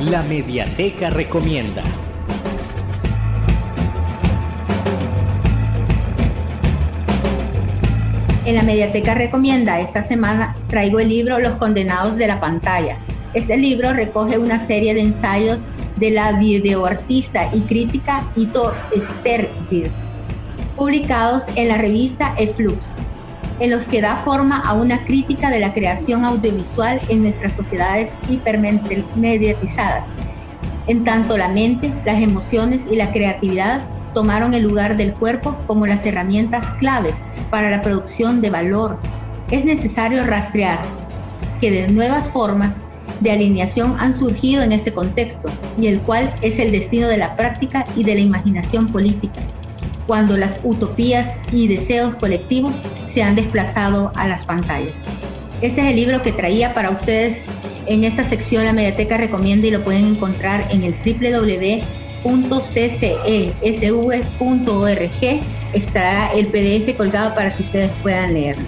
La Mediateca Recomienda. En la Mediateca Recomienda esta semana traigo el libro Los Condenados de la Pantalla. Este libro recoge una serie de ensayos de la videoartista y crítica Ito Stergir, publicados en la revista Eflux, en los que da forma a una crítica de la creación audiovisual en nuestras sociedades hipermediatizadas, en tanto la mente, las emociones y la creatividad tomaron el lugar del cuerpo como las herramientas claves para la producción de valor. Es necesario rastrear que de nuevas formas de alineación han surgido en este contexto y el cual es el destino de la práctica y de la imaginación política, cuando las utopías y deseos colectivos se han desplazado a las pantallas. Este es el libro que traía para ustedes en esta sección La Mediateca Recomienda y lo pueden encontrar en el www .ccesv.org estará el PDF colgado para que ustedes puedan leerlo.